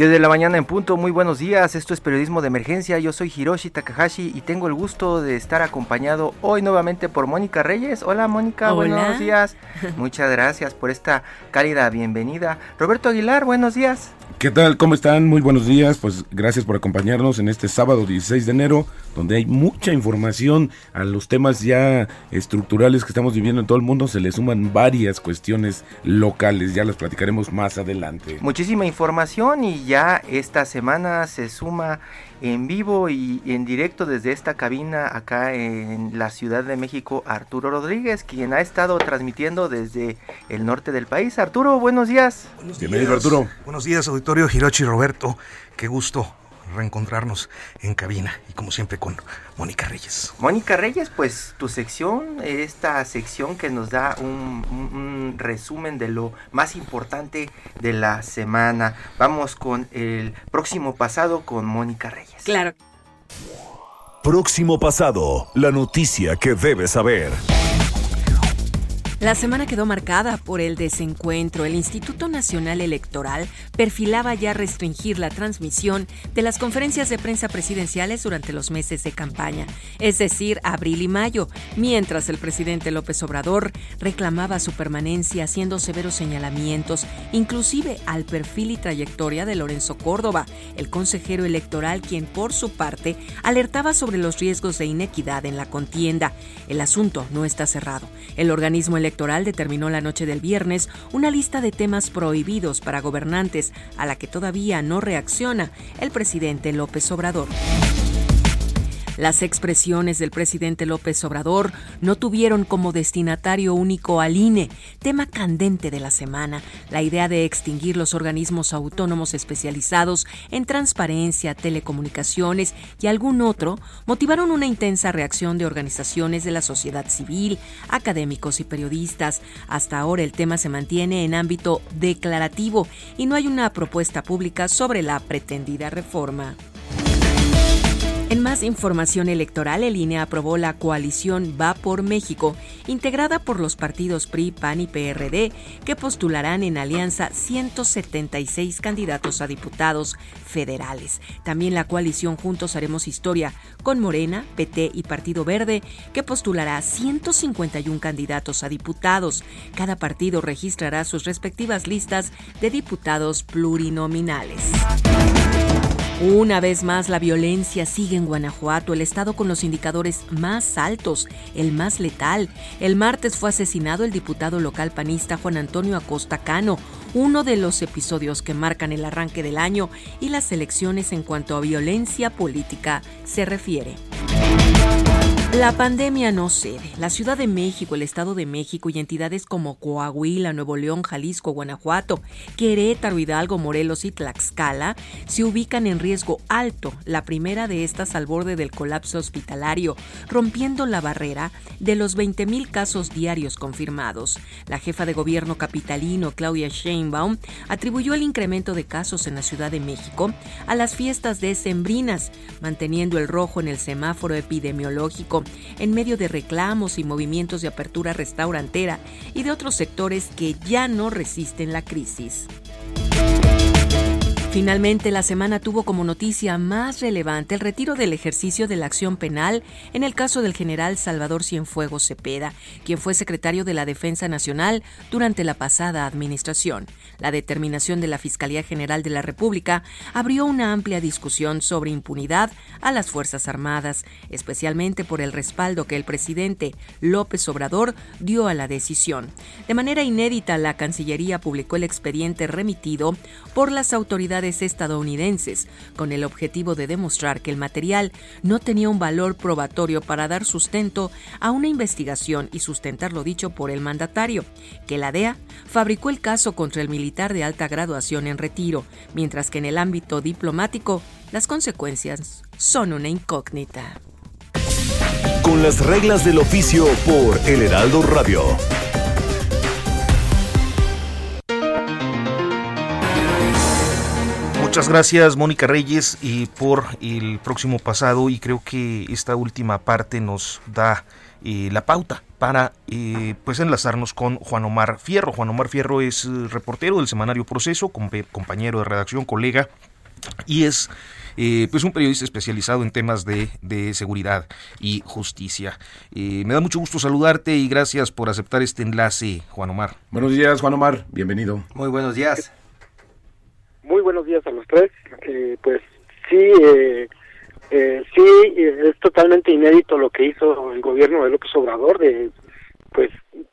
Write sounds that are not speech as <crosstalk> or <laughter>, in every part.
10 de la mañana en punto, muy buenos días, esto es Periodismo de Emergencia, yo soy Hiroshi Takahashi y tengo el gusto de estar acompañado hoy nuevamente por Mónica Reyes. Hola Mónica, buenos días, <laughs> muchas gracias por esta cálida bienvenida. Roberto Aguilar, buenos días. ¿Qué tal? ¿Cómo están? Muy buenos días. Pues gracias por acompañarnos en este sábado 16 de enero, donde hay mucha información a los temas ya estructurales que estamos viviendo en todo el mundo. Se le suman varias cuestiones locales, ya las platicaremos más adelante. Muchísima información y ya esta semana se suma en vivo y en directo desde esta cabina acá en la Ciudad de México, Arturo Rodríguez, quien ha estado transmitiendo desde el norte del país. Arturo, buenos días. Bienvenido, Arturo. Buenos días, auditorio Hirochi Roberto. Qué gusto reencontrarnos en cabina y como siempre con Mónica Reyes. Mónica Reyes, pues tu sección, esta sección que nos da un, un, resumen de lo más importante de la semana. Vamos con el próximo pasado con Mónica Reyes. Claro. Próximo pasado, la noticia que debes saber. La semana quedó marcada por el desencuentro. El Instituto Nacional Electoral perfilaba ya restringir la transmisión de las conferencias de prensa presidenciales durante los meses de campaña, es decir, abril y mayo, mientras el presidente López Obrador reclamaba su permanencia haciendo severos señalamientos, inclusive al perfil y trayectoria de Lorenzo Córdoba, el consejero electoral quien por su parte alertaba sobre los riesgos de inequidad en la contienda. El asunto no está cerrado. El organismo electoral Electoral determinó la noche del viernes una lista de temas prohibidos para gobernantes a la que todavía no reacciona el presidente López Obrador. Las expresiones del presidente López Obrador no tuvieron como destinatario único al INE, tema candente de la semana, la idea de extinguir los organismos autónomos especializados en transparencia, telecomunicaciones y algún otro, motivaron una intensa reacción de organizaciones de la sociedad civil, académicos y periodistas. Hasta ahora el tema se mantiene en ámbito declarativo y no hay una propuesta pública sobre la pretendida reforma. En más información electoral, el INE aprobó la coalición Va por México, integrada por los partidos PRI, PAN y PRD, que postularán en alianza 176 candidatos a diputados federales. También la coalición Juntos Haremos Historia, con Morena, PT y Partido Verde, que postulará 151 candidatos a diputados. Cada partido registrará sus respectivas listas de diputados plurinominales. Una vez más, la violencia sigue en Guanajuato, el estado con los indicadores más altos, el más letal. El martes fue asesinado el diputado local panista Juan Antonio Acosta Cano, uno de los episodios que marcan el arranque del año y las elecciones en cuanto a violencia política se refiere. La pandemia no cede. La Ciudad de México, el Estado de México y entidades como Coahuila, Nuevo León, Jalisco, Guanajuato, Querétaro, Hidalgo, Morelos y Tlaxcala se ubican en riesgo alto, la primera de estas al borde del colapso hospitalario, rompiendo la barrera de los 20.000 casos diarios confirmados. La jefa de gobierno capitalino, Claudia Sheinbaum, atribuyó el incremento de casos en la Ciudad de México a las fiestas decembrinas, manteniendo el rojo en el semáforo epidemiológico en medio de reclamos y movimientos de apertura restaurantera y de otros sectores que ya no resisten la crisis. Finalmente, la semana tuvo como noticia más relevante el retiro del ejercicio de la acción penal en el caso del general Salvador Cienfuegos Cepeda, quien fue secretario de la Defensa Nacional durante la pasada administración. La determinación de la Fiscalía General de la República abrió una amplia discusión sobre impunidad a las Fuerzas Armadas, especialmente por el respaldo que el presidente López Obrador dio a la decisión. De manera inédita, la Cancillería publicó el expediente remitido por las autoridades estadounidenses con el objetivo de demostrar que el material no tenía un valor probatorio para dar sustento a una investigación y sustentar lo dicho por el mandatario, que la DEA fabricó el caso contra el militar de alta graduación en retiro, mientras que en el ámbito diplomático las consecuencias son una incógnita. Con las reglas del oficio por El Heraldo Radio. Muchas gracias Mónica Reyes y por el próximo pasado y creo que esta última parte nos da eh, la pauta para eh, pues enlazarnos con Juan Omar Fierro. Juan Omar Fierro es eh, reportero del semanario Proceso, compañero de redacción, colega y es pues un periodista especializado en temas de, de seguridad y justicia. me da mucho gusto saludarte y gracias por aceptar este enlace, Juan Omar. Buenos días, Juan Omar, bienvenido. Muy buenos días. Muy buenos días a los tres. Eh, pues sí, eh, eh, sí, es totalmente inédito lo que hizo el gobierno de López Obrador de, pues,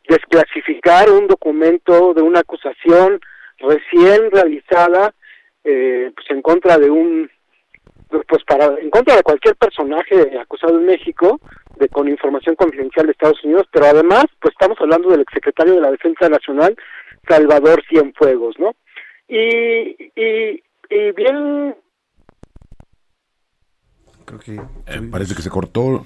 desclasificar un documento de una acusación recién realizada, pues, en contra de un, pues, para, en contra de cualquier personaje acusado en México, de con información confidencial de Estados Unidos, pero además, pues, estamos hablando del exsecretario de la Defensa Nacional, Salvador Cienfuegos, ¿no? Y, y, y bien... Creo que eh, parece que se cortó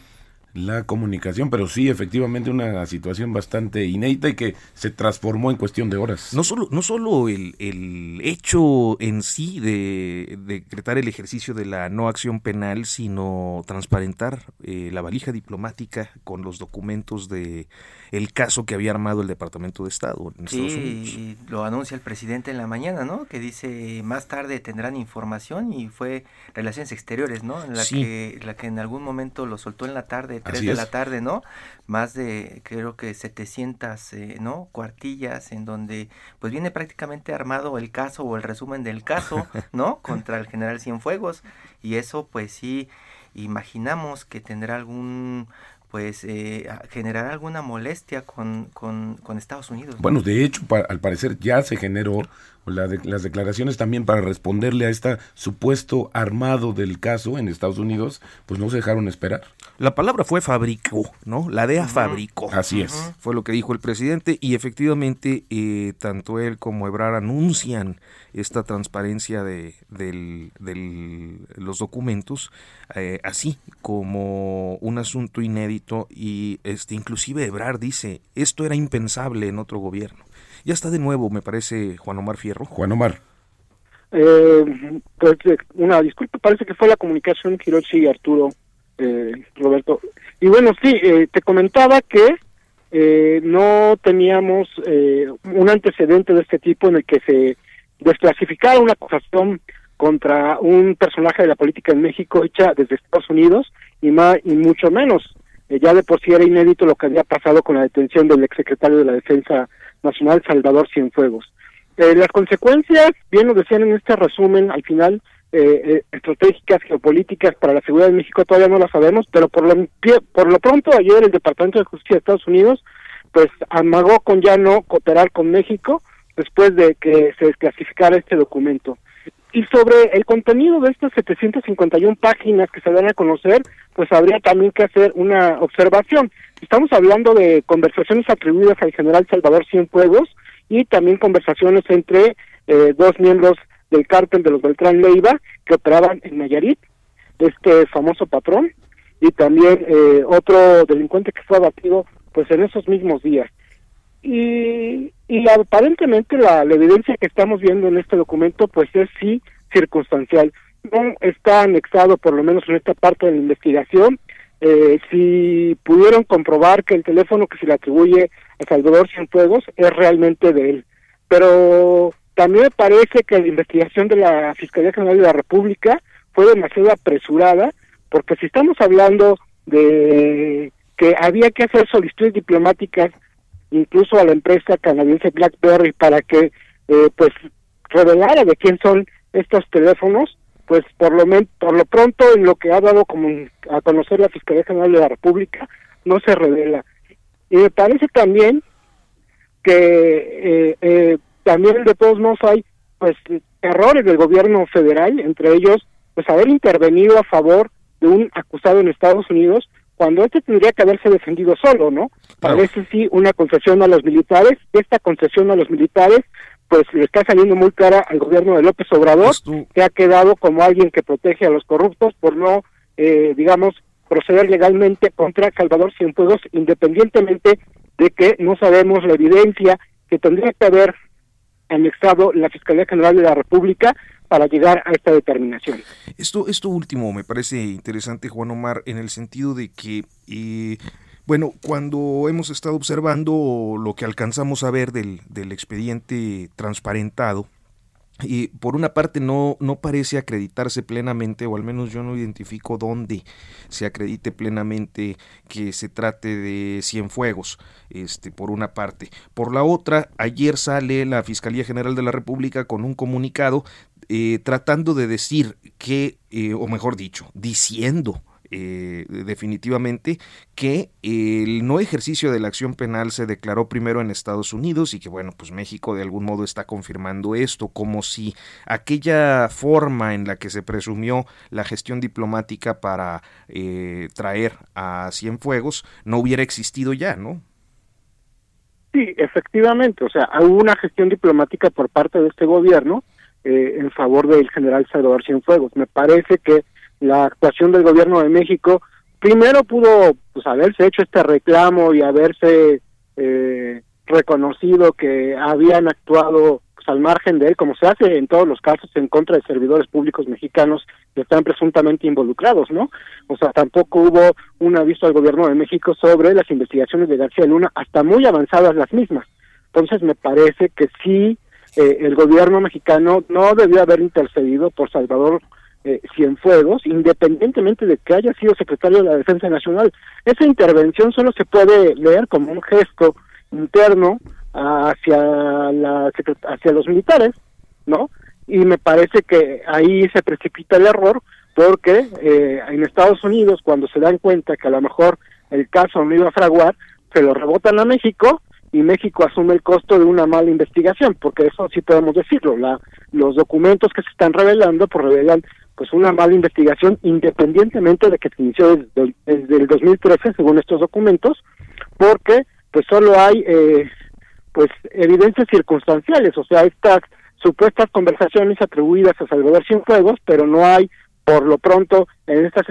la comunicación, pero sí, efectivamente, una situación bastante inédita y que se transformó en cuestión de horas. No solo, no solo el, el hecho en sí de, decretar el ejercicio de la no acción penal, sino transparentar eh, la valija diplomática con los documentos de el caso que había armado el Departamento de Estado en Estados Unidos. Y lo anuncia el presidente en la mañana, ¿no? Que dice más tarde tendrán información y fue Relaciones Exteriores, ¿no? En la, que, la que en algún momento lo soltó en la tarde, 3 de la tarde, ¿no? Más de, creo que 700, eh, ¿no? Cuartillas en donde pues viene prácticamente armado el caso o el resumen del caso, <laughs> ¿no? Contra el general Cienfuegos. Y eso pues sí imaginamos que tendrá algún pues eh, generar alguna molestia con, con, Estados Unidos. Bueno, de hecho, al parecer ya se generó las declaraciones también para responderle a este supuesto armado del caso en Estados Unidos, pues no se dejaron esperar. La palabra fue fabricó, ¿no? La DEA fabricó. Así es. Fue lo que dijo el presidente y efectivamente eh, tanto él como Ebrar anuncian esta transparencia de, los documentos, eh, así como un asunto inédito y este inclusive Ebrar dice, esto era impensable en otro gobierno. Ya está de nuevo, me parece, Juan Omar Fierro. Juan Omar. Eh, pues, eh, una disculpa, parece que fue la comunicación Hiroshi y Arturo, eh, Roberto. Y bueno, sí, eh, te comentaba que no teníamos un antecedente de este tipo en el que se desclasificara una acusación contra un personaje de la política en México hecha desde Estados Unidos y más y mucho menos ya de por sí era inédito lo que había pasado con la detención del exsecretario de la Defensa Nacional Salvador Cienfuegos. Eh, las consecuencias, bien lo decían en este resumen, al final, eh, eh, estratégicas, geopolíticas para la seguridad de México todavía no las sabemos, pero por lo, por lo pronto ayer el Departamento de Justicia de Estados Unidos pues amagó con ya no cooperar con México después de que se desclasificara este documento. Y sobre el contenido de estas 751 páginas que se dan a conocer, pues habría también que hacer una observación. Estamos hablando de conversaciones atribuidas al general Salvador Cienfuegos y también conversaciones entre eh, dos miembros del cártel de los Beltrán Leiva que operaban en Nayarit, este famoso patrón, y también eh, otro delincuente que fue abatido pues en esos mismos días. Y, y aparentemente la, evidencia que estamos viendo en este documento pues es sí circunstancial. No está anexado, por lo menos en esta parte de la investigación, eh, si pudieron comprobar que el teléfono que se le atribuye a Salvador Cienfuegos es realmente de él. Pero también me parece que la investigación de la Fiscalía General de la República fue demasiado apresurada, porque si estamos hablando de que había que hacer solicitudes diplomáticas incluso a la empresa canadiense BlackBerry para que eh, pues revelara de quién son estos teléfonos, pues por lo por lo pronto en lo que ha dado como a conocer la Fiscalía General de la República no se revela. Y me parece también que eh, eh, también de todos modos hay pues errores del gobierno federal, entre ellos pues haber intervenido a favor de un acusado en Estados Unidos cuando este tendría que haberse defendido solo, ¿no? Parece sí una concesión a los militares, esta concesión a los militares pues le está saliendo muy cara al gobierno de López Obrador, que ha quedado como alguien que protege a los corruptos por no, eh, digamos, proceder legalmente contra Salvador Cienfuegos, independientemente de que no sabemos la evidencia que tendría que haber anexado la Fiscalía General de la República para llegar a esta determinación. Esto, esto último me parece interesante, Juan Omar, en el sentido de que, eh, bueno, cuando hemos estado observando lo que alcanzamos a ver del, del expediente transparentado, y por una parte no, no parece acreditarse plenamente, o al menos yo no identifico dónde se acredite plenamente que se trate de Cienfuegos, este, por una parte. Por la otra, ayer sale la Fiscalía General de la República con un comunicado eh, tratando de decir que, eh, o mejor dicho, diciendo eh, definitivamente que el no ejercicio de la acción penal se declaró primero en Estados Unidos y que bueno, pues México de algún modo está confirmando esto, como si aquella forma en la que se presumió la gestión diplomática para eh, traer a Cienfuegos no hubiera existido ya, ¿no? Sí, efectivamente, o sea, hubo una gestión diplomática por parte de este gobierno eh, en favor del general Salvador Cienfuegos. Me parece que la actuación del gobierno de México primero pudo pues haberse hecho este reclamo y haberse eh, reconocido que habían actuado pues, al margen de él, como se hace en todos los casos en contra de servidores públicos mexicanos que están presuntamente involucrados, ¿no? O sea, tampoco hubo un aviso al gobierno de México sobre las investigaciones de García Luna, hasta muy avanzadas las mismas. Entonces, me parece que sí, eh, el gobierno mexicano no debió haber intercedido por Salvador eh, Cienfuegos, independientemente de que haya sido secretario de la Defensa Nacional. Esa intervención solo se puede leer como un gesto interno hacia la hacia los militares, ¿no? Y me parece que ahí se precipita el error porque eh, en Estados Unidos cuando se dan cuenta que a lo mejor el caso no iba a fraguar, se lo rebotan a México y México asume el costo de una mala investigación, porque eso sí podemos decirlo, la, los documentos que se están revelando pues revelan pues una mala investigación independientemente de que se inició desde, el 2013 según estos documentos porque pues solo hay eh, pues evidencias circunstanciales o sea estas supuestas conversaciones atribuidas a Salvador Cienfuegos pero no hay por lo pronto en estas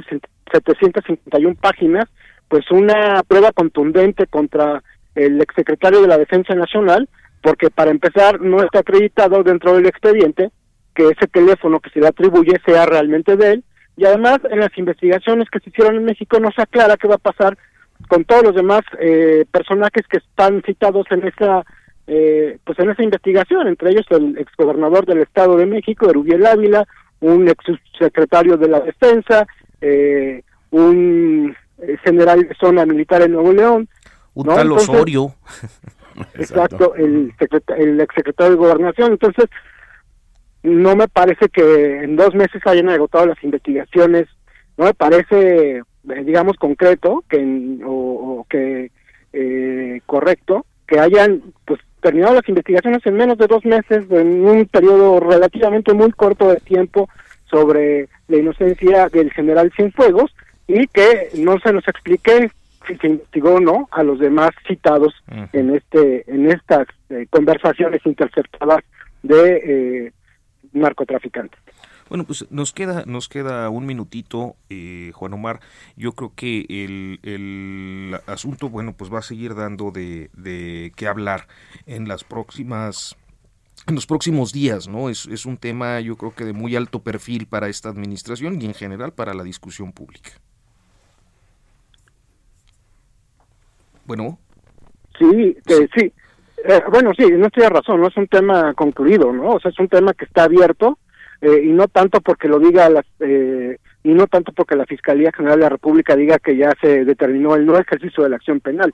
751 páginas pues una prueba contundente contra el exsecretario de la Defensa Nacional porque para empezar no está acreditado dentro del expediente que ese teléfono que se le atribuye sea realmente de él. Y además en las investigaciones que se hicieron en México no se aclara qué va a pasar con todos los demás eh, personajes que están citados en esa eh, pues en esa investigación entre ellos el exgobernador del Estado de México Erubiel Ávila un exsecretario de la Defensa eh, un general de zona militar en Nuevo León un tal Osorio. <laughs> exacto el, el exsecretario de Gobernación. Entonces no me parece que en dos meses hayan agotado las investigaciones, no me parece, eh, digamos, concreto que o, que eh, correcto que hayan pues terminado las investigaciones en menos de dos meses, en un periodo relativamente muy corto de tiempo sobre la inocencia del general Cienfuegos y que no se nos explique si se investigó o no a los demás citados en este en estas eh, conversaciones interceptadas de narcotraficantes. Bueno, pues nos queda, nos queda un minutito, eh, Juan Omar. Yo creo que el, el, asunto, bueno, pues va a seguir dando de, de qué hablar en las próximas en los próximos días, ¿no? Es, es un tema, yo creo que de muy alto perfil para esta administración y en general para la discusión pública. Bueno. Sí, sí. Eh, bueno, sí, no estoy de razón, no es un tema concluido, ¿no? O sea, es un tema que está abierto eh, y no tanto porque lo diga la, eh, y no tanto porque la Fiscalía General de la República diga que ya se determinó el no ejercicio de la acción penal.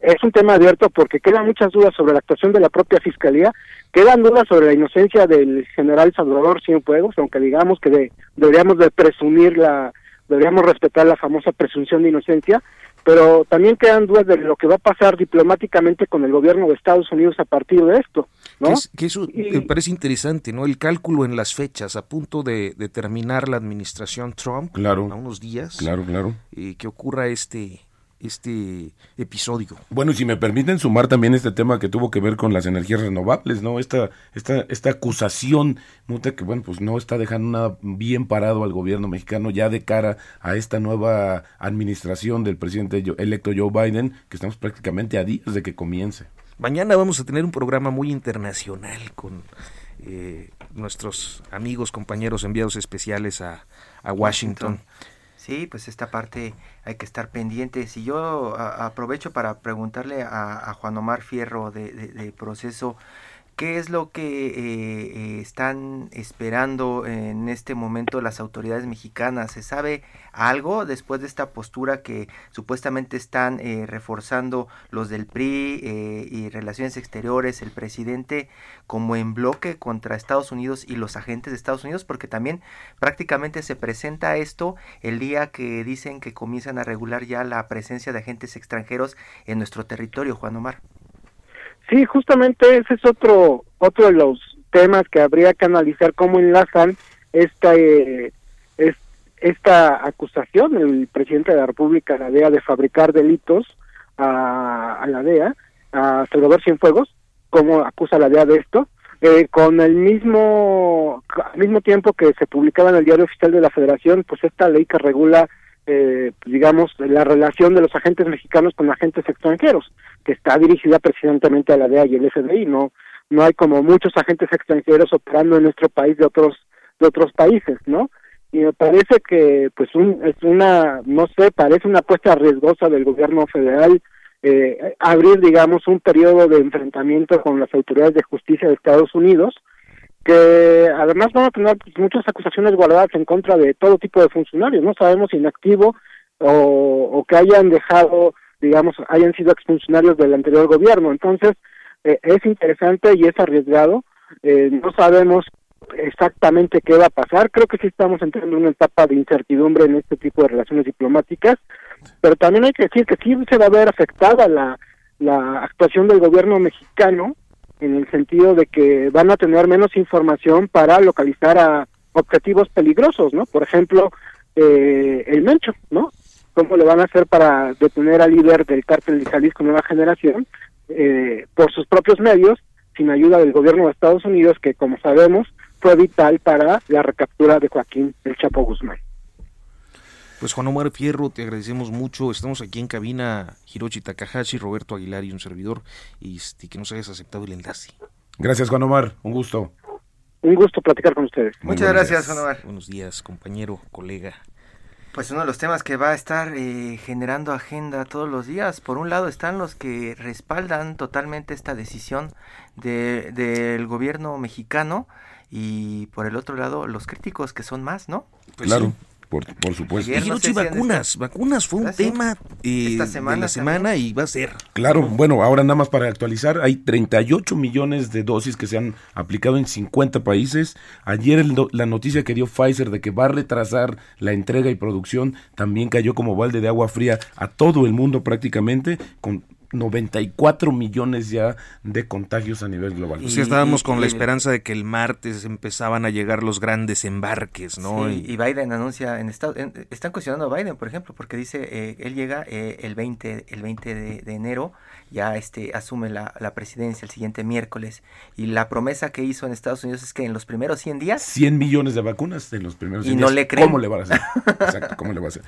Es un tema abierto porque quedan muchas dudas sobre la actuación de la propia Fiscalía, quedan dudas sobre la inocencia del general Salvador Cienfuegos, aunque digamos que deberíamos de presumir la, deberíamos respetar la famosa presunción de inocencia, pero también quedan dudas de lo que va a pasar diplomáticamente con el gobierno de Estados Unidos a partir de esto. ¿no? Que, eso me parece interesante, ¿no? El cálculo en las fechas, a punto de, terminar la administración Trump, claro, a unos días, claro, claro, y que ocurra este este episodio. Bueno, y si me permiten sumar también este tema que tuvo que ver con las energías renovables, ¿no? Esta, esta, esta acusación, muta que bueno, pues no está dejando nada bien parado al gobierno mexicano ya de cara a esta nueva administración del presidente electo Joe Biden, que estamos prácticamente a días de que comience. Mañana vamos a tener un programa muy internacional con eh, nuestros amigos, compañeros enviados especiales a, Washington. Sí, pues esta parte hay que estar pendientes. Y yo aprovecho para preguntarle a, Juan Omar Fierro de, de Proceso ¿Qué es lo que eh, eh, están esperando en este momento las autoridades mexicanas? ¿Se sabe algo después de esta postura que supuestamente están eh, reforzando los del PRI y Relaciones Exteriores, el presidente, como en bloque contra Estados Unidos y los agentes de Estados Unidos? Porque también prácticamente se presenta esto el día que dicen que comienzan a regular ya la presencia de agentes extranjeros en nuestro territorio, Juan Omar. Sí, justamente ese es otro, otro de los temas que habría que analizar cómo enlazan esta, eh, es, esta acusación. Del presidente de la República, la DEA, de fabricar delitos a, la DEA, a Salvador Cienfuegos, cómo acusa la DEA de esto, eh, con el mismo, al mismo tiempo que se publicaba en el diario oficial de la Federación, pues esta ley que regula eh, digamos, la relación de los agentes mexicanos con agentes extranjeros, que está dirigida precisamente a la DEA y el FBI, no no hay como muchos agentes extranjeros operando en nuestro país de otros de otros países, ¿no? Y me parece que pues un, es una no sé, parece una apuesta riesgosa del gobierno federal eh, abrir digamos un periodo de enfrentamiento con las autoridades de justicia de Estados Unidos que además van a tener muchas acusaciones guardadas en contra de todo tipo de funcionarios, no sabemos si inactivo o, o que hayan dejado, digamos, hayan sido exfuncionarios del anterior gobierno. Entonces, eh, es interesante y es arriesgado. Eh, no sabemos exactamente qué va a pasar. Creo que sí estamos entrando en una etapa de incertidumbre en este tipo de relaciones diplomáticas, pero también hay que decir que sí se va a ver afectada la, la actuación del gobierno mexicano en el sentido de que van a tener menos información para localizar a objetivos peligrosos, ¿no? Por ejemplo, eh, el Mencho, ¿no? ¿Cómo le van a hacer para detener al líder del cártel de Jalisco Nueva Generación eh, por sus propios medios, sin ayuda del gobierno de Estados Unidos, que como sabemos fue vital para la recaptura de Joaquín El Chapo Guzmán? Pues Juan Omar Fierro, te agradecemos mucho. Estamos aquí en cabina Hiroshi Takahashi, Roberto Aguilar y un servidor, y este, que nos hayas aceptado el enlace. Gracias Juan Omar, un gusto. Un gusto platicar con ustedes. Muchas gracias Juan Omar. Buenos días, compañero, colega. Pues uno de los temas que va a estar eh, generando agenda todos los días, por un lado están los que respaldan totalmente esta decisión de, del gobierno mexicano y por el otro lado los críticos que son más, ¿no? Pues claro. Por, supuesto. Y vacunas. Vacunas fue un ¿Ah, tema eh, de la semana y va a ser. Claro, bueno, ahora nada más para actualizar, hay 38 millones de dosis que se han aplicado en 50 países. Ayer la noticia que dio Pfizer de que va a retrasar la entrega y producción también cayó como balde de agua fría a todo el mundo prácticamente, con 94 millones ya de contagios a nivel global. Y, estábamos con la esperanza de que el martes empezaban a llegar los grandes embarques, ¿no? y, Biden anuncia en Estados están cuestionando a Biden, por ejemplo, porque dice eh, él llega eh, el 20 el 20 de, enero, ya este asume la, presidencia el siguiente miércoles y la promesa que hizo en Estados Unidos es que en los primeros 100 días 100 millones de vacunas en los primeros 100 y no le creen. ¿Cómo le va a hacer? <laughs> Exacto, ¿cómo le va a hacer?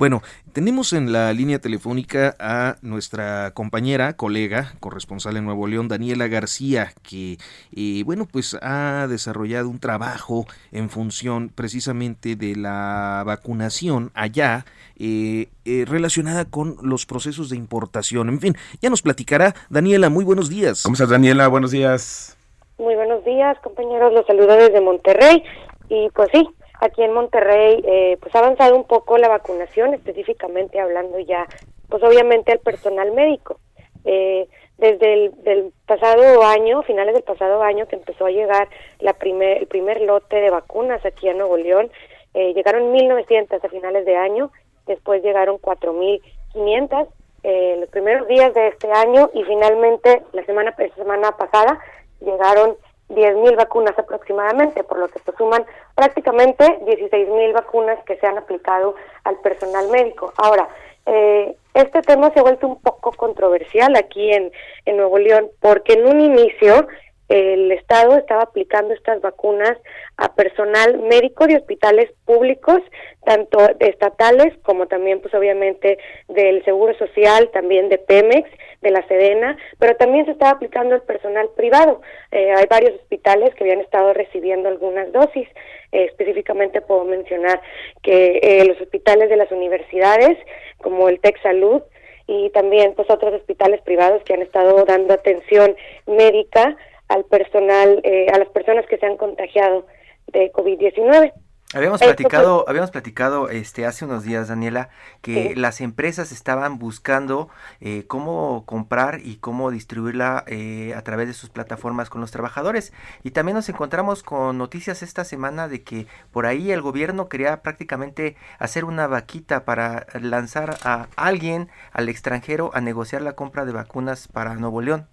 Bueno, tenemos en la línea telefónica a nuestra compañera, colega, corresponsal en Nuevo León, Daniela García, que, eh, bueno, pues ha desarrollado un trabajo en función precisamente de la vacunación allá, eh, eh, relacionada con los procesos de importación. En fin, ya nos platicará. Daniela, muy buenos días. ¿Cómo estás, Daniela? Buenos días. Muy buenos días, compañeros. Los saludo desde Monterrey. Y pues sí, Aquí en Monterrey, eh, pues ha avanzado un poco la vacunación, específicamente hablando ya, pues obviamente al personal médico. Eh, desde el pasado año, finales del pasado año, que empezó a llegar la primer, el primer lote de vacunas aquí a Nuevo León, eh, llegaron 1.900 a finales de año, después llegaron 4.500 eh, los primeros días de este año y finalmente la semana, la semana pasada llegaron 10.000 vacunas aproximadamente, por lo que se suman prácticamente 16.000 vacunas que se han aplicado al personal médico. Ahora, eh, este tema se ha vuelto un poco controversial aquí en, en Nuevo León, porque en un inicio el Estado estaba aplicando estas vacunas a personal médico de hospitales públicos, tanto estatales como también, pues obviamente, del Seguro Social, también de Pemex, de la Sedena, pero también se estaba aplicando al personal privado. Eh, hay varios hospitales que habían estado recibiendo algunas dosis. Eh, específicamente puedo mencionar que eh, los hospitales de las universidades, como el Tech Salud, y también pues otros hospitales privados que han estado dando atención médica al personal, eh, a las personas que se han contagiado de COVID-19. Habíamos platicado, habíamos platicado este hace unos días, Daniela, que las empresas estaban buscando eh, cómo comprar y cómo distribuirla eh, a través de sus plataformas con los trabajadores. Y también nos encontramos con noticias esta semana de que por ahí el gobierno quería prácticamente hacer una vaquita para lanzar a alguien al extranjero a negociar la compra de vacunas para Nuevo León.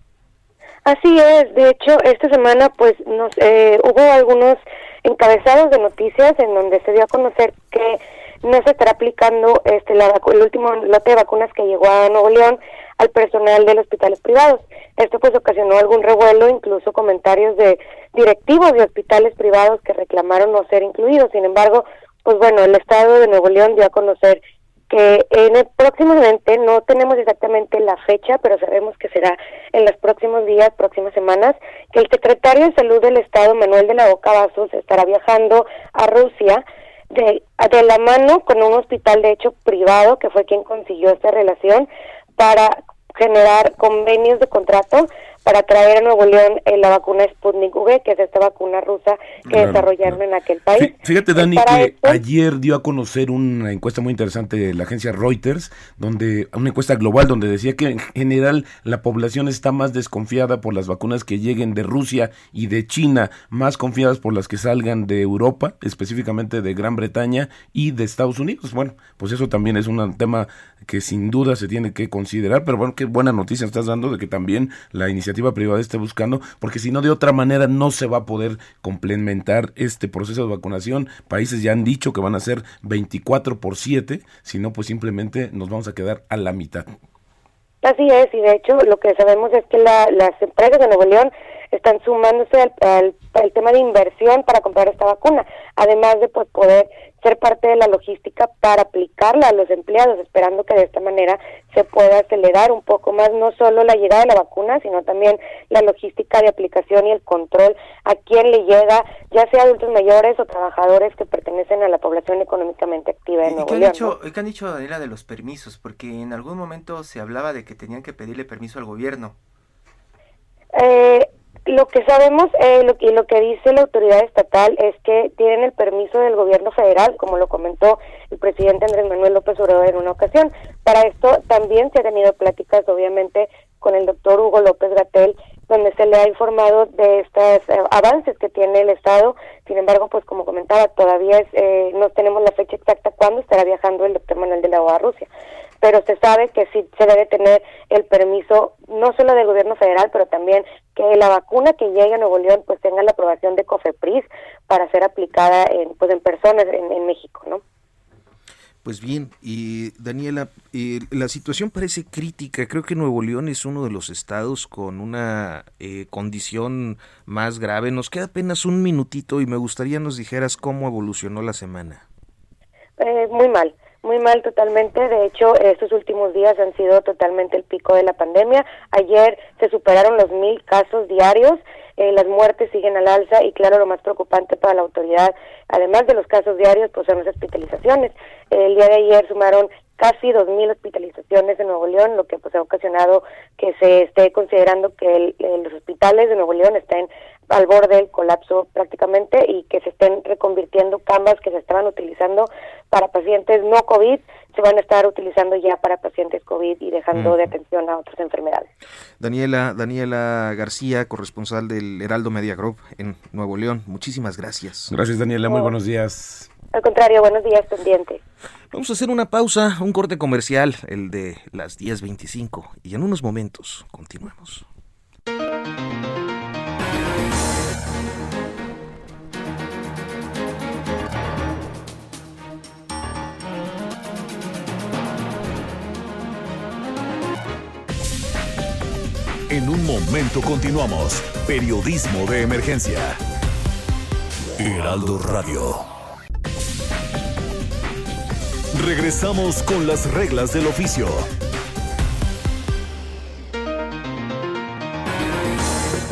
Así es, de hecho, esta semana pues nos eh, hubo algunos encabezados de noticias en donde se dio a conocer que no se estará aplicando este la el último lote de vacunas que llegó a Nuevo León al personal de los hospitales privados. Esto pues ocasionó algún revuelo, incluso comentarios de directivos de hospitales privados que reclamaron no ser incluidos. Sin embargo, pues bueno, el Estado de Nuevo León dio a conocer que en el próximamente no tenemos exactamente la fecha, pero sabemos que será en los próximos días, próximas semanas, que el secretario de Salud del Estado, Manuel de la Boca Vasos, estará viajando a Rusia de, de la mano con un hospital, de hecho, privado, que fue quien consiguió esta relación, para generar convenios de contrato para traer a Nuevo León eh, la vacuna Sputnik V, que es esta vacuna rusa que desarrollaron en aquel país. Fíjate, Dani, que ayer dio a conocer una encuesta muy interesante de la agencia Reuters, donde una encuesta global donde decía que en general la población está más desconfiada por las vacunas que lleguen de Rusia y de China, más confiadas por las que salgan de Europa, específicamente de Gran Bretaña y de Estados Unidos. Bueno, pues eso también es un tema que sin duda se tiene que considerar, pero bueno, qué buena noticia estás dando de que también la iniciativa privada esté buscando, porque si no, de otra manera no se va a poder complementar este proceso de vacunación. Países ya han dicho que van a ser 24 por 7, si no, pues simplemente nos vamos a quedar a la mitad. Así es, y de hecho lo que sabemos es que las empresas de Nuevo León están sumándose al, al, tema de inversión para comprar esta vacuna, además de pues, poder ser parte de la logística para aplicarla a los empleados, esperando que de esta manera se pueda acelerar un poco más no solo la llegada de la vacuna, sino también la logística de aplicación y el control a quién le llega, ya sea adultos mayores o trabajadores que pertenecen a la población económicamente activa de Nuevo ¿Qué han León. Dicho, ¿Qué han dicho, Daniela, de los permisos? Porque en algún momento se hablaba de que tenían que pedirle permiso al gobierno. Eh, lo que sabemos eh, lo, y lo que dice la autoridad estatal es que tienen el permiso del gobierno federal, como lo comentó el presidente Andrés Manuel López Obrador en una ocasión. Para esto también se han tenido pláticas, obviamente, con el doctor Hugo López Gatel, donde se le ha informado de estos eh, avances que tiene el Estado. Sin embargo, pues como comentaba, todavía es, eh, no tenemos la fecha exacta cuándo estará viajando el doctor Manuel de la OA a Rusia pero se sabe que sí se debe tener el permiso no solo del gobierno federal, pero también que la vacuna que llegue a Nuevo León pues tenga la aprobación de COFEPRIS para ser aplicada en pues en personas en, México, ¿no? Pues bien, y Daniela, eh, la situación parece crítica. Creo que Nuevo León es uno de los estados con una eh, condición más grave. Nos queda apenas un minutito y me gustaría nos dijeras cómo evolucionó la semana. Eh, muy mal muy mal totalmente. De hecho, estos últimos días han sido totalmente el pico de la pandemia. Ayer se superaron los mil casos diarios. Eh, las muertes siguen al alza y claro, lo más preocupante para la autoridad, además de los casos diarios, pues son las hospitalizaciones. el día de ayer sumaron casi 2.000 hospitalizaciones en Nuevo León, lo que pues ha ocasionado que se esté considerando que los hospitales de Nuevo León estén al borde del colapso prácticamente y que se estén reconvirtiendo camas que se estaban utilizando para pacientes no COVID, se van a estar utilizando ya para pacientes COVID y dejando de atención a otras enfermedades. Daniela, Daniela García, corresponsal del Heraldo Media Group en Nuevo León, muchísimas gracias. Gracias Daniela, muy buenos días. Al contrario, buenos días, pendiente. Vamos a hacer una pausa, un corte comercial, el de las 10.25, y en unos momentos continuamos. En un momento continuamos. Periodismo de emergencia. Heraldo Radio. Regresamos con las reglas del oficio.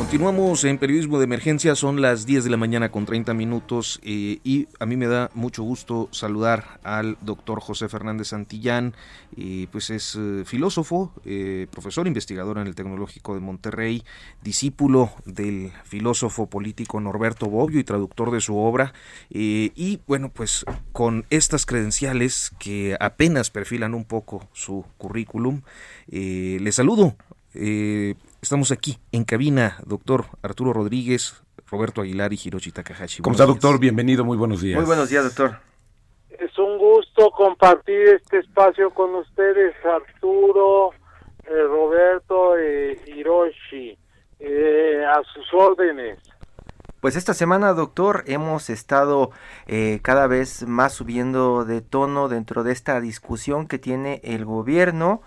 Continuamos en periodismo de emergencia, son las 10 de la mañana con 30 minutos eh, y a mí me da mucho gusto saludar al doctor José Fernández Santillán, eh, pues es eh, filósofo, profesor investigador en el Tecnológico de Monterrey, discípulo del filósofo político Norberto Bobbio y traductor de su obra y bueno pues con estas credenciales que apenas perfilan un poco su currículum, le saludo. Estamos aquí en cabina, doctor Arturo Rodríguez, Roberto Aguilar y Hiroshi Takahashi. ¿Cómo está, doctor? Bienvenido, muy buenos días. Muy buenos días, doctor. Es un gusto compartir este espacio con ustedes, Arturo, eh, Roberto y Hiroshi. Eh, a sus órdenes. Pues esta semana, doctor, hemos estado eh, cada vez más subiendo de tono dentro de esta discusión que tiene el gobierno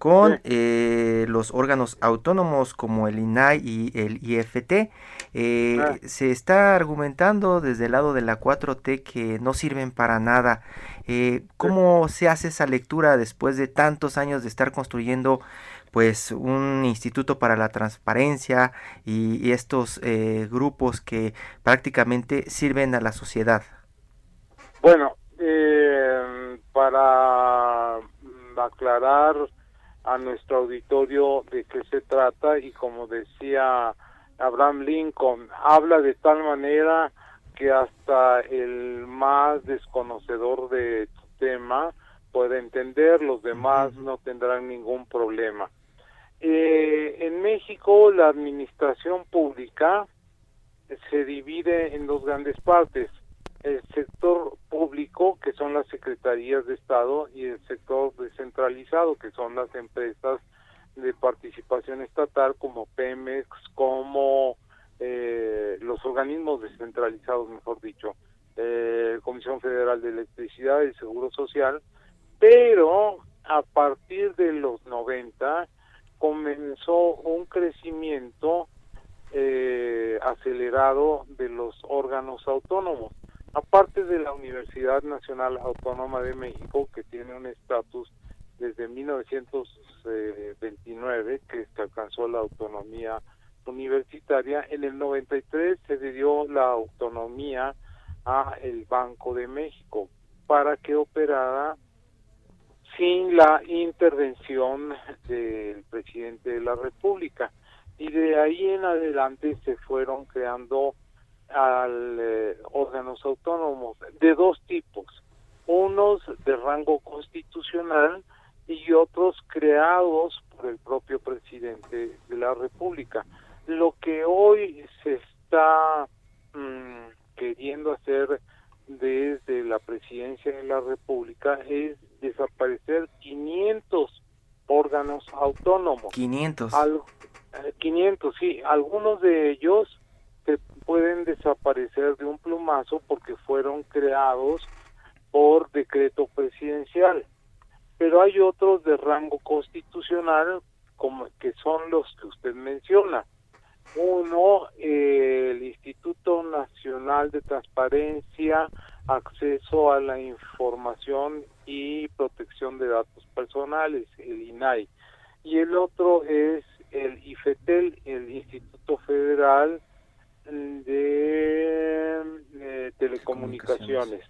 con eh, los órganos autónomos como el INAI y el IFT. Eh, ah. Se está argumentando desde el lado de la 4T que no sirven para nada. Eh, ¿Cómo se hace esa lectura después de tantos años de estar construyendo pues un instituto para la transparencia y, estos grupos que prácticamente sirven a la sociedad? Bueno, para aclarar a nuestro auditorio de qué se trata y como decía Abraham Lincoln, habla de tal manera que hasta el más desconocedor de tu tema puede entender, los demás no tendrán ningún problema. Eh, en México la administración pública se divide en dos grandes partes el que son las secretarías de Estado, y el sector descentralizado, que son las empresas de participación estatal como Pemex, como eh, los organismos descentralizados, mejor dicho, eh, Comisión Federal de Electricidad y Seguro Social, pero a partir de los 90 comenzó un crecimiento eh, acelerado de los órganos autónomos aparte de la Universidad Nacional Autónoma de México, que tiene un estatus desde 1929, que se alcanzó la autonomía universitaria, en el 93 se le dio la autonomía a el Banco de México para que operara sin la intervención del presidente de la República. Y de ahí en adelante se fueron creando al eh, órganos autónomos de dos tipos, unos de rango constitucional y otros creados por el propio presidente de la República. Lo que hoy se está mm, queriendo hacer desde la presidencia de la República es desaparecer 500 órganos autónomos. 500. 500, sí. Algunos de ellos pueden desaparecer de un plumazo porque fueron creados por decreto presidencial. Pero hay otros de rango constitucional como que son los que usted menciona. Uno, el Instituto Nacional de Transparencia, Acceso a la Información y Protección de Datos Personales, el INAI. Y el otro es el IFETEL, el Instituto Federal de, Telecomunicaciones.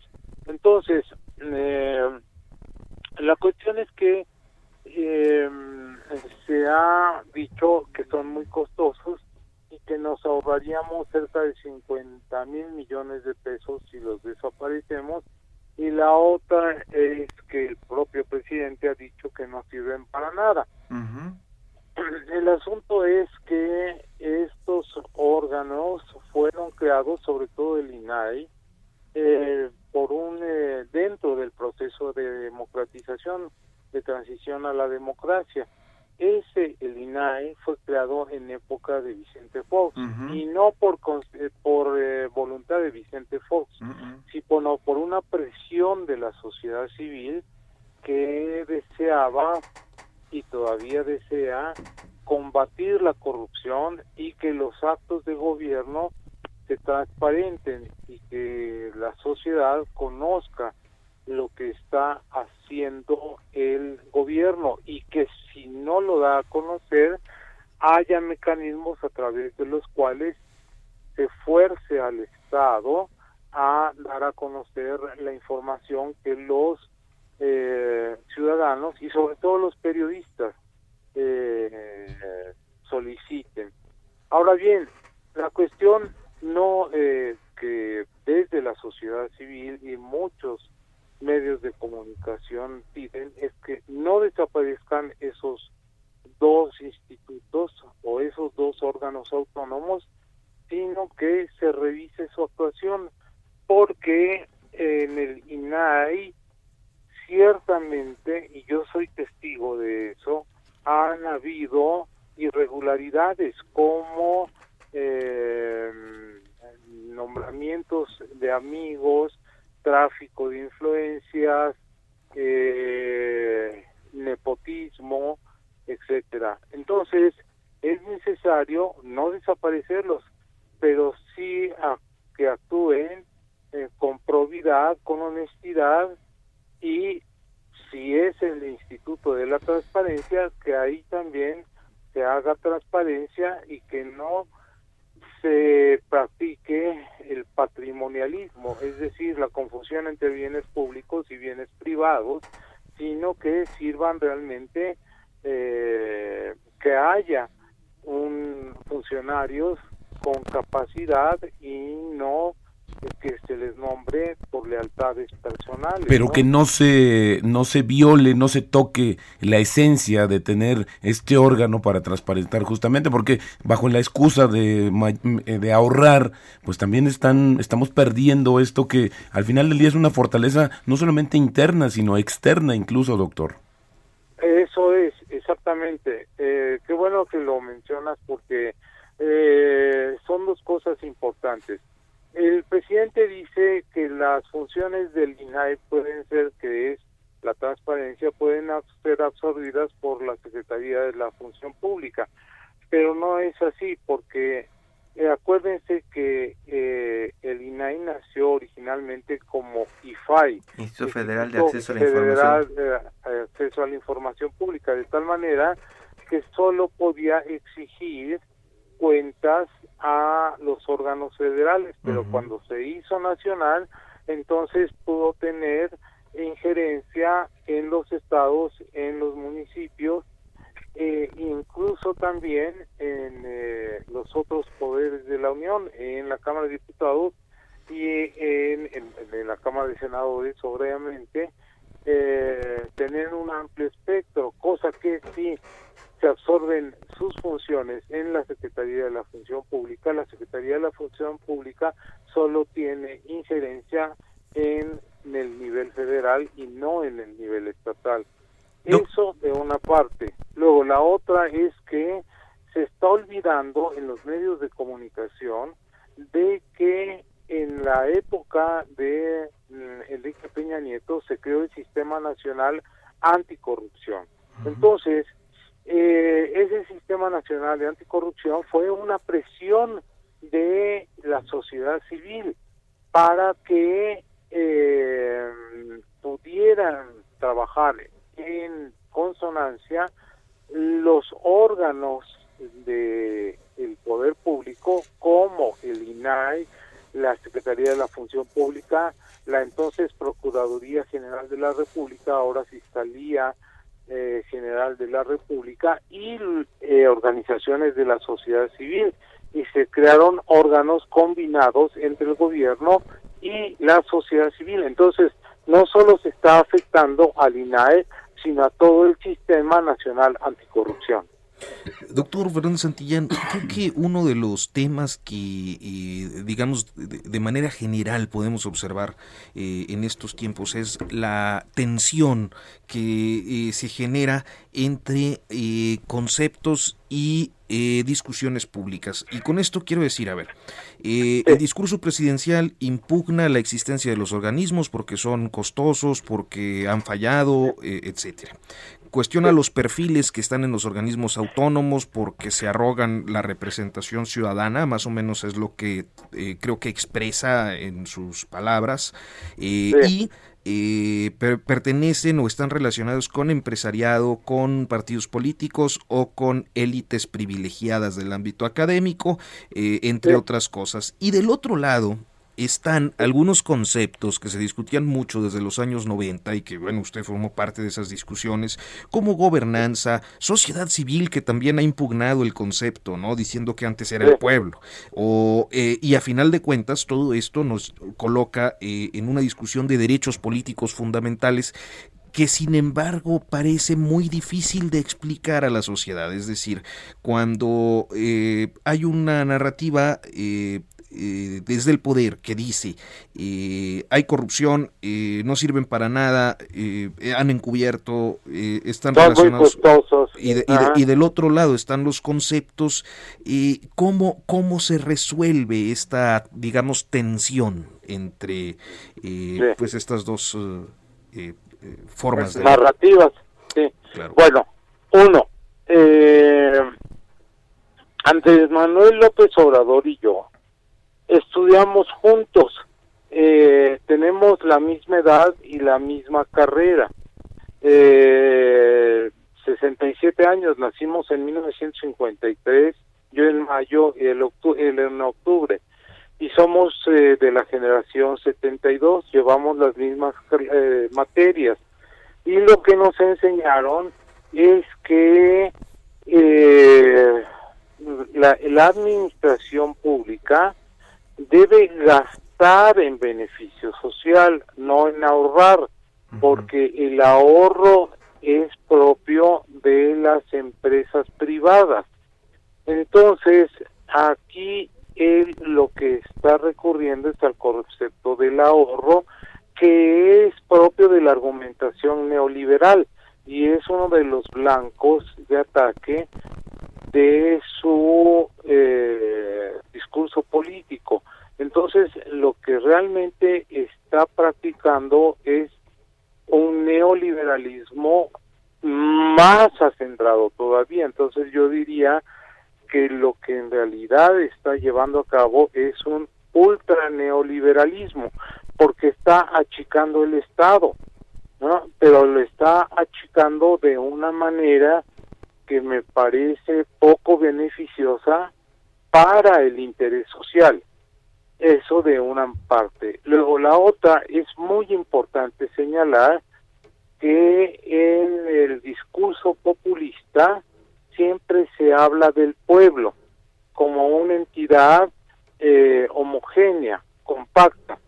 Entonces, eh, la cuestión es que eh, se ha dicho que son muy costosos y que nos ahorraríamos cerca de 50 mil millones de pesos si los desaparecemos y la otra es que el propio presidente ha dicho que no sirven para nada. El asunto es que estos órganos fueron creados, sobre todo el INAI, eh, por un eh, dentro del proceso de democratización, de transición a la democracia. Ese, el INAI, fue creado en época de Vicente Fox y no por eh, por voluntad de Vicente Fox, sino por una presión de la sociedad civil que deseaba y todavía desea combatir la corrupción y que los actos de gobierno se transparenten y que la sociedad conozca lo que está haciendo el gobierno y que si no lo da a conocer haya mecanismos a través de los cuales se fuerce al Estado a dar a conocer la información que los eh, ciudadanos y sobre todo los periodistas eh, soliciten. Ahora bien, la cuestión no eh, que desde la sociedad civil y muchos medios de comunicación piden es que no desaparezcan esos dos institutos o esos dos órganos autónomos, sino que se revise su actuación, porque en el INAI ciertamente, y yo soy testigo de eso, han habido irregularidades como eh, nombramientos de amigos, tráfico de influencias, eh, nepotismo, etcétera. Entonces es necesario no desaparecerlos, pero sí que actúen eh, con probidad, con honestidad y si es el Instituto de la Transparencia, que ahí también se haga transparencia y que no se practique el patrimonialismo, es decir, la confusión entre bienes públicos y bienes privados, sino que sirvan realmente eh, que haya un funcionarios con capacidad y no que se les nombre por lealtades personales. Pero que no se, no se viole, no se toque la esencia de tener este órgano para transparentar justamente, porque bajo la excusa de, de ahorrar, pues también están, estamos perdiendo esto que al final del día es una fortaleza no solamente interna, sino externa incluso, doctor. Eso es, exactamente. Eh, qué bueno que lo mencionas porque eh, son dos cosas importantes el presidente dice que las funciones del INAE pueden ser, que es la transparencia, pueden ser absorbidas por la Secretaría de la Función Pública, pero no es así porque eh, acuérdense que eh, el INAI nació originalmente como IFAI, Instituto Federal de Acceso a la Información. De Acceso a la Información Pública, de tal manera que solo podía exigir cuentas a los órganos federales, pero cuando se hizo nacional, entonces pudo tener injerencia en los estados, en los municipios, eh, incluso también en eh, los otros poderes de la Unión, en la Cámara de Diputados y en, en, la Cámara de Senadores, obviamente, eh, tener un amplio espectro, cosa que sí se absorben sus funciones en la Secretaría de la Función Pública. La Secretaría de la Función Pública solo tiene injerencia en el nivel federal y no en el nivel estatal. Eso de una parte. Luego la otra es que se está olvidando en los medios de comunicación de que en la época de mm, Enrique Peña Nieto se creó el Sistema Nacional Anticorrupción. Entonces, eh, ese sistema nacional de anticorrupción fue una presión de la sociedad civil para que eh, pudieran trabajar en consonancia los órganos de el poder público como el INAI, la Secretaría de la Función Pública, la entonces Procuraduría General de la República, ahora Fiscalía eh, General de la República y eh, organizaciones de la sociedad civil y se crearon órganos combinados entre el gobierno y la sociedad civil. Entonces, no solo se está afectando al INAE, sino a todo el sistema nacional anticorrupción. Doctor Fernando Santillán, creo que uno de los temas que, eh, digamos, de, manera general podemos observar eh, en estos tiempos es la tensión que eh, se genera entre conceptos y discusiones públicas. Y con esto quiero decir, a ver, el discurso presidencial impugna la existencia de los organismos porque son costosos, porque han fallado, etcétera cuestiona los perfiles que están en los organismos autónomos porque se arrogan la representación ciudadana, más o menos es lo que eh, creo que expresa en sus palabras, eh, y eh, pertenecen o están relacionados con empresariado, con partidos políticos o con élites privilegiadas del ámbito académico, entre otras cosas. Y del otro lado, están algunos conceptos que se discutían mucho desde los años 90 y que, bueno, usted formó parte de esas discusiones, como gobernanza, sociedad civil que también ha impugnado el concepto, ¿no? Diciendo que antes era el pueblo. O, eh, y a final de cuentas, todo esto nos coloca eh, en una discusión de derechos políticos fundamentales que sin embargo parece muy difícil de explicar a la sociedad. Es decir, cuando eh, hay una narrativa eh, desde el poder que dice eh, hay corrupción, eh, no sirven para nada, han encubierto, están relacionados y, y, del otro lado están los conceptos, ¿cómo, ¿cómo se resuelve esta, digamos, tensión entre pues estas dos formas de... Narrativas, sí. Bueno, uno, Andrés Manuel López Obrador y yo estudiamos juntos, eh, tenemos la misma edad y la misma carrera. Eh, 67 años, nacimos en 1953, yo en mayo y el él en octubre. Y somos eh, de la generación 72, llevamos las mismas eh, materias. Y lo que nos enseñaron es que eh, la, la administración pública debe gastar en beneficio social, no en ahorrar, porque el ahorro es propio de las empresas privadas. Entonces, aquí él lo que está recurriendo es al concepto del ahorro, que es propio de la argumentación neoliberal y es uno de los blancos de ataque de su eh, discurso político. Entonces, lo que realmente está practicando es un neoliberalismo más acendrado todavía. Entonces, yo diría que lo que en realidad está llevando a cabo es un ultra neoliberalismo, porque está achicando el Estado, ¿no? Pero lo está achicando de una manera que me parece poco beneficiosa para el interés social. Eso de una parte. Luego la otra es muy importante señalar que en el discurso populista siempre se habla del pueblo como una entidad eh, homogénea, compacta.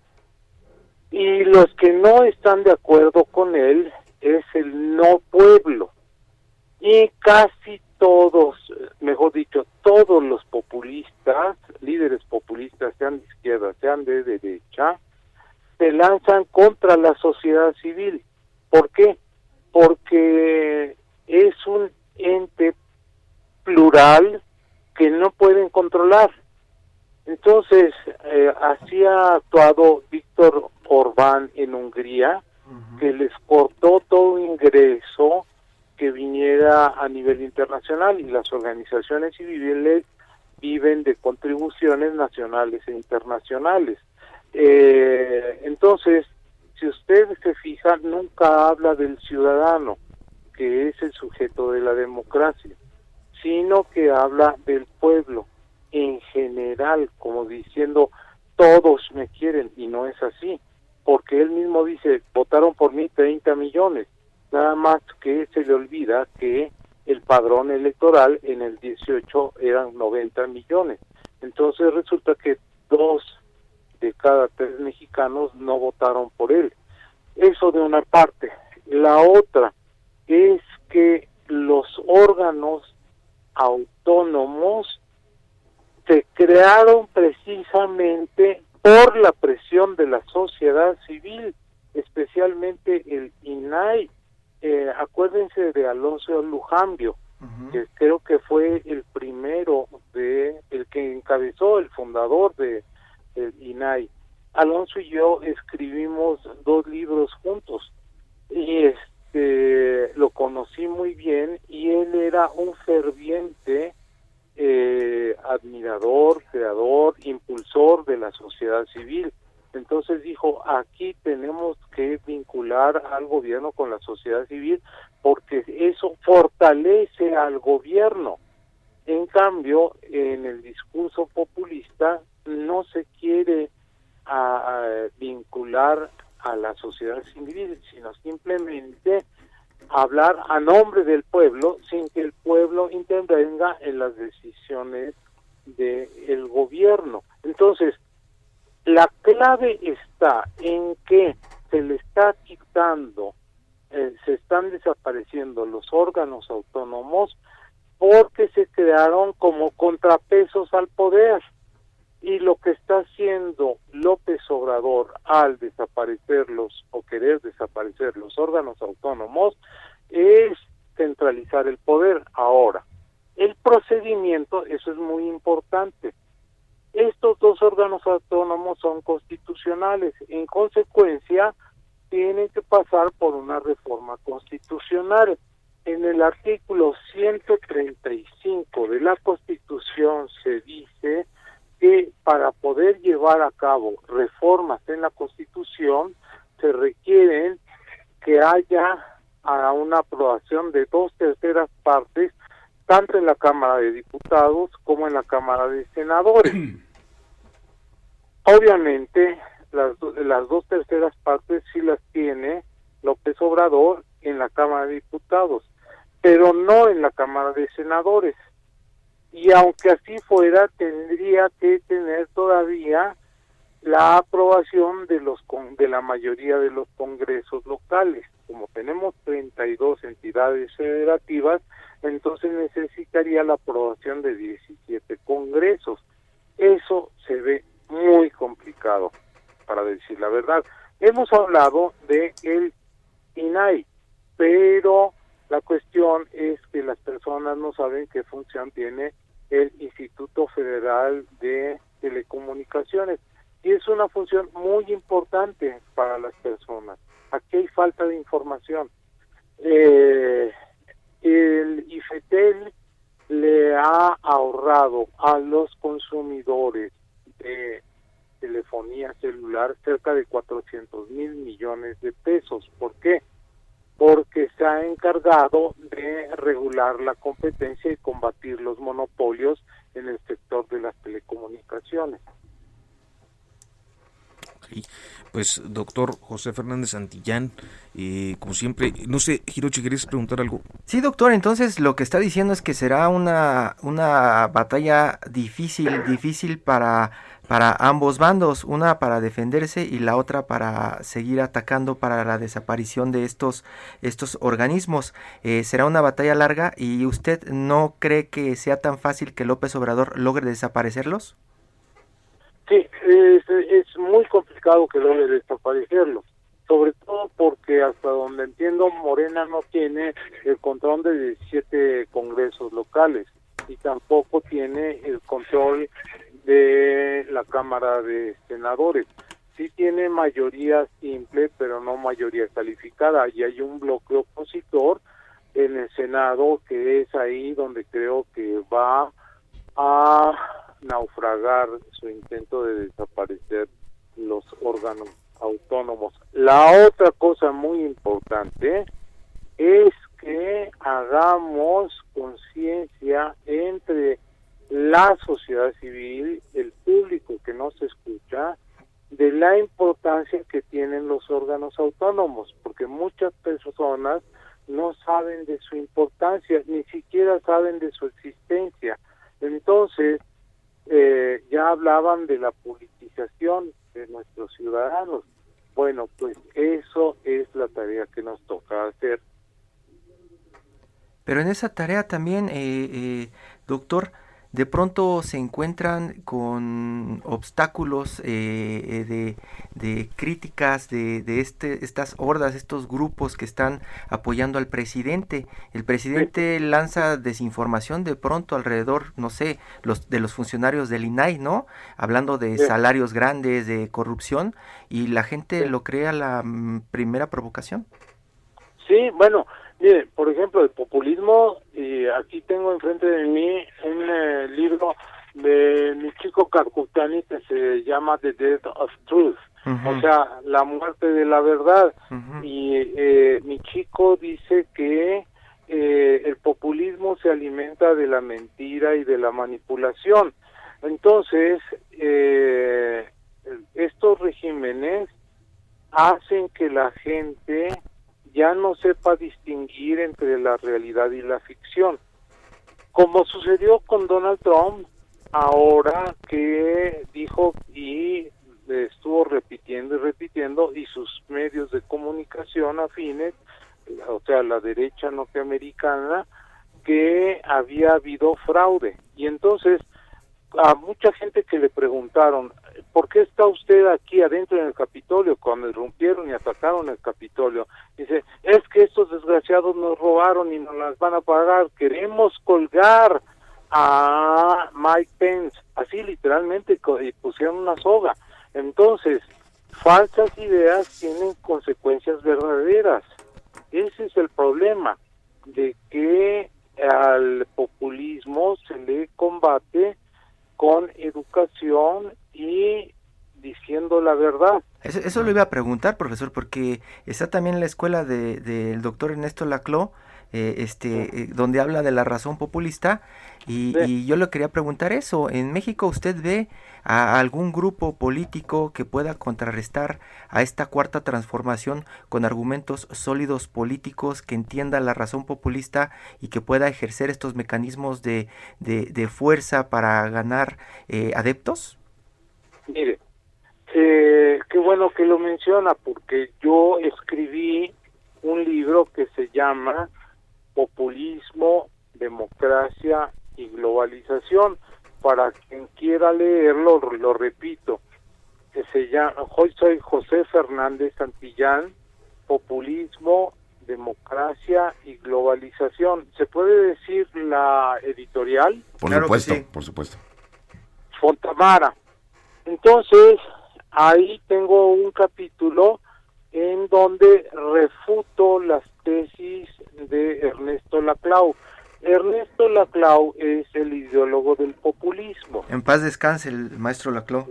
Y los que no están de acuerdo con él es el no pueblo y casi todos, mejor dicho, todos los populistas, líderes populistas, sean de izquierda, sean de derecha, se lanzan contra la sociedad civil. ¿Por qué? Porque es un ente plural que no pueden controlar. Entonces, eh, así ha actuado Víctor Orbán en Hungría, que les cortó todo ingreso que viniera a nivel internacional y las organizaciones civiles viven de contribuciones nacionales e internacionales. Eh, entonces, si usted se fija, nunca habla del ciudadano, que es el sujeto de la democracia, sino que habla del pueblo en general, como diciendo, todos me quieren, y no es así, porque él mismo dice, votaron por mí 30 millones, nada más que se le olvida que el padrón electoral en el 18 eran 90 millones. Entonces resulta que dos de cada tres mexicanos no votaron por él. Eso de una parte. La otra es que los órganos autónomos se crearon precisamente por la presión de la sociedad civil, especialmente el INAI. Eh, acuérdense de Alonso Lujambio, que creo que fue el primero de el que encabezó el fundador de el INAI. Alonso y yo escribimos dos libros juntos y este lo conocí muy bien y él era un ferviente eh, admirador, creador, impulsor de la sociedad civil. Entonces dijo, aquí tenemos que vincular al gobierno con la sociedad civil porque eso fortalece al gobierno. En cambio, en el discurso populista no se quiere vincular a la sociedad civil, sino simplemente hablar a nombre del pueblo sin que el pueblo intervenga en las decisiones del gobierno. Entonces, la clave está en que se le está quitando, eh, se están desapareciendo los órganos autónomos porque se crearon como contrapesos al poder. Y lo que está haciendo López Obrador al desaparecerlos o querer desaparecer los órganos autónomos es centralizar el poder. Ahora, el procedimiento, eso es muy importante. Estos dos órganos autónomos son constitucionales. En consecuencia, tienen que pasar por una reforma constitucional. En el artículo 135 de la Constitución se dice que para poder llevar a cabo reformas en la Constitución se requieren que haya una aprobación de dos terceras partes tanto en la Cámara de Diputados como en la Cámara de Senadores. <clears throat> Obviamente, las, las dos terceras partes sí las tiene López Obrador en la Cámara de Diputados, pero no en la Cámara de Senadores. Y aunque así fuera, tendría que tener todavía la aprobación de los de la mayoría de los congresos locales. Como tenemos 32 entidades federativas, entonces necesitaría la aprobación de 17 congresos. Eso se ve muy complicado, para decir la verdad. Hemos hablado de el INAI, pero la cuestión es que las personas no saben qué función tiene el Instituto Federal de Telecomunicaciones y es una función muy importante para las personas. Aquí hay falta de información. Eh, el IFETEL le ha ahorrado a los consumidores de telefonía celular cerca de 400 mil millones de pesos. ¿Por qué? Porque se ha encargado de regular la competencia y combatir los monopolios en el sector de las telecomunicaciones. Pues, doctor José Fernández Santillán, eh, como siempre, no sé, Hirochi, ¿querías preguntar algo? Sí, doctor, entonces lo que está diciendo es que será una, una batalla difícil, difícil para, para ambos bandos, una para defenderse y la otra para seguir atacando para la desaparición de estos, estos organismos. Eh, será una batalla larga y usted no cree que sea tan fácil que López Obrador logre desaparecerlos? Sí, es, muy complicado que logre desaparecerlo, sobre todo porque hasta donde entiendo Morena no tiene el control de 17 congresos locales y tampoco tiene el control de la Cámara de Senadores. Sí tiene mayoría simple, pero no mayoría calificada, y hay un bloque opositor en el Senado que es ahí donde creo que va a naufragar su intento de desaparecer los órganos autónomos. La otra cosa muy importante es que hagamos conciencia entre la sociedad civil, el público que nos escucha, de la importancia que tienen los órganos autónomos, porque muchas personas no saben de su importancia, ni siquiera saben de su existencia. Entonces, eh, ya hablaban de la politización de nuestros ciudadanos. Bueno, pues eso es la tarea que nos toca hacer. Pero en esa tarea también, eh, eh, doctor, de pronto se encuentran con obstáculos eh, eh, de, críticas de, de, este, estas hordas, estos grupos que están apoyando al presidente. El presidente lanza desinformación de pronto alrededor, no sé, los, de los funcionarios del INAI, ¿no? Hablando de salarios grandes, de corrupción, y la gente lo crea la mm, primera provocación. Sí, bueno, Mire, por ejemplo, el populismo, y aquí tengo enfrente de mí un eh, libro de mi chico Carcutani que se llama The Death of Truth, o sea, la muerte de la verdad. Y eh, mi chico dice que eh, el populismo se alimenta de la mentira y de la manipulación. Entonces, estos regímenes hacen que la gente ya no sepa distinguir entre la realidad y la ficción. Como sucedió con Donald Trump, ahora que dijo y estuvo repitiendo y repitiendo y sus medios de comunicación afines, o sea, la derecha norteamericana, que había habido fraude. Y entonces a mucha gente que le preguntaron, ¿por qué está usted aquí adentro en el Capitolio cuando irrumpieron y atacaron el Capitolio? Dice, es que estos desgraciados nos robaron y nos las van a pagar, queremos colgar a Mike Pence, así literalmente y pusieron una soga. Entonces, falsas ideas tienen consecuencias verdaderas. Ese es el problema, de que al populismo se le combate con educación y diciendo la verdad. Eso, eso lo iba a preguntar, profesor, porque está también la escuela del de, doctor Ernesto Laclau, eh, este, eh, donde habla de la razón populista, y, yo le quería preguntar eso. ¿En México usted ve a algún grupo político que pueda contrarrestar a esta cuarta transformación con argumentos sólidos políticos que entienda la razón populista y que pueda ejercer estos mecanismos de, de, fuerza para ganar eh, adeptos? Mire, eh, qué bueno que lo menciona porque yo escribí un libro que se llama Populismo, Democracia y Globalización. Para quien quiera leerlo, lo repito, que se llama, hoy soy José Fernández Santillán, Populismo, Democracia y Globalización. ¿Se puede decir la editorial? Por supuesto, por supuesto. Fontamara. Entonces, ahí tengo un capítulo en donde refuto las tesis de Ernesto Laclau. Ernesto Laclau es el ideólogo del populismo. En paz descanse el maestro Laclau.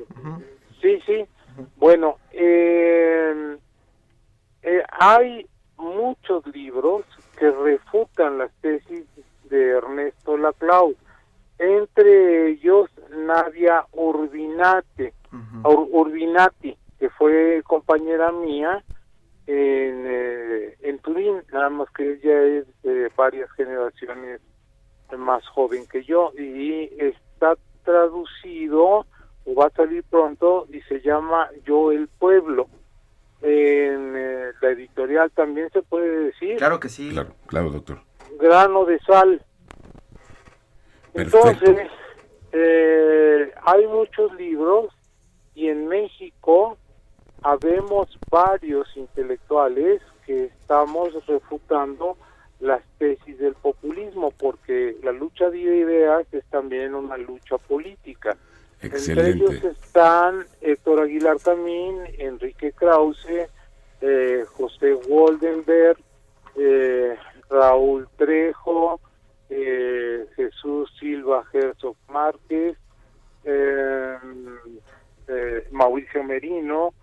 Sí, sí. Bueno, eh, eh, hay muchos libros que refutan las tesis de Ernesto Laclau, entre ellos Nadia Urbinate, Urbinati, que fue compañera mía en, eh, en Turín, nada más que ella es de varias generaciones más joven que yo y está traducido o va a salir pronto y se llama Yo el Pueblo. En eh, la editorial también se puede decir. Claro que sí. Claro, claro, doctor. Grano de sal. Entonces, eh, hay muchos libros y en México habemos varios intelectuales que estamos refutando las tesis del populismo porque la lucha de ideas es también una lucha política. Entre ellos están Héctor Aguilar también, Enrique Krause, eh, José Woldenberg, eh, Raúl Trejo, eh, Jesús Silva Herzog Márquez, Mauricio Merino,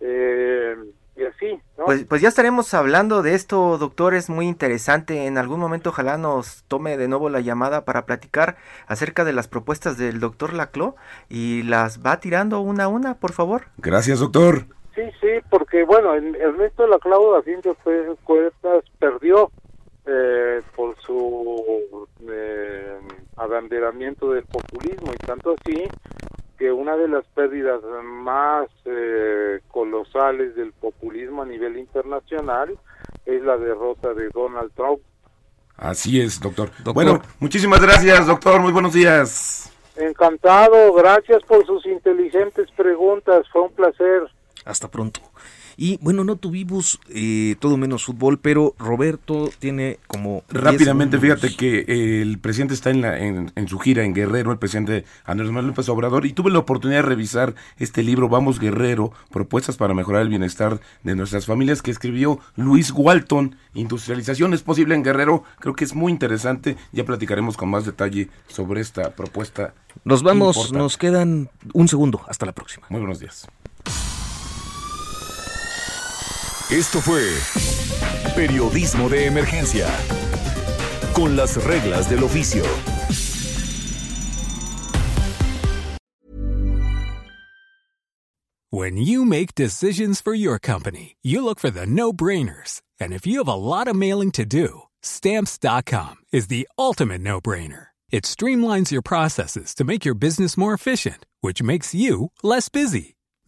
Eh, y así, ¿no? Pues, pues ya estaremos hablando de esto, doctor, es muy interesante. En algún momento ojalá nos tome de nuevo la llamada para platicar acerca de las propuestas del doctor Laclo y las va tirando una a una, por favor. Gracias, doctor. Sí, sí, porque bueno, Ernesto Laclau a fin de cuentas perdió eh, por su eh, abanderamiento del populismo y tanto así que una de las pérdidas más eh, colosales del populismo a nivel internacional es la derrota de Donald Trump. Así es, doctor. Bueno, muchísimas gracias, doctor. Muy buenos días. Encantado, gracias por sus inteligentes preguntas. Fue un placer. Hasta pronto. Y bueno, no tuvimos eh, todo menos fútbol, pero Roberto tiene como... Rápidamente, fíjate que eh, el presidente está en, la, en, su gira en Guerrero, el presidente Andrés Manuel López Obrador, y tuve la oportunidad de revisar este libro, Vamos Guerrero, propuestas para mejorar el bienestar de nuestras familias, que escribió Luis Walton, Industrialización es posible en Guerrero, creo que es muy interesante, ya platicaremos con más detalle sobre esta propuesta. Nos vamos, nos quedan un segundo, hasta la próxima. Muy buenos días. Esto fue Periodismo de Emergencia, con las reglas del oficio. When you make decisions for your company, you look for the no-brainers. And if you have a lot of mailing to do, stamps.com is the ultimate no-brainer. It streamlines your processes to make your business more efficient, which makes you less busy.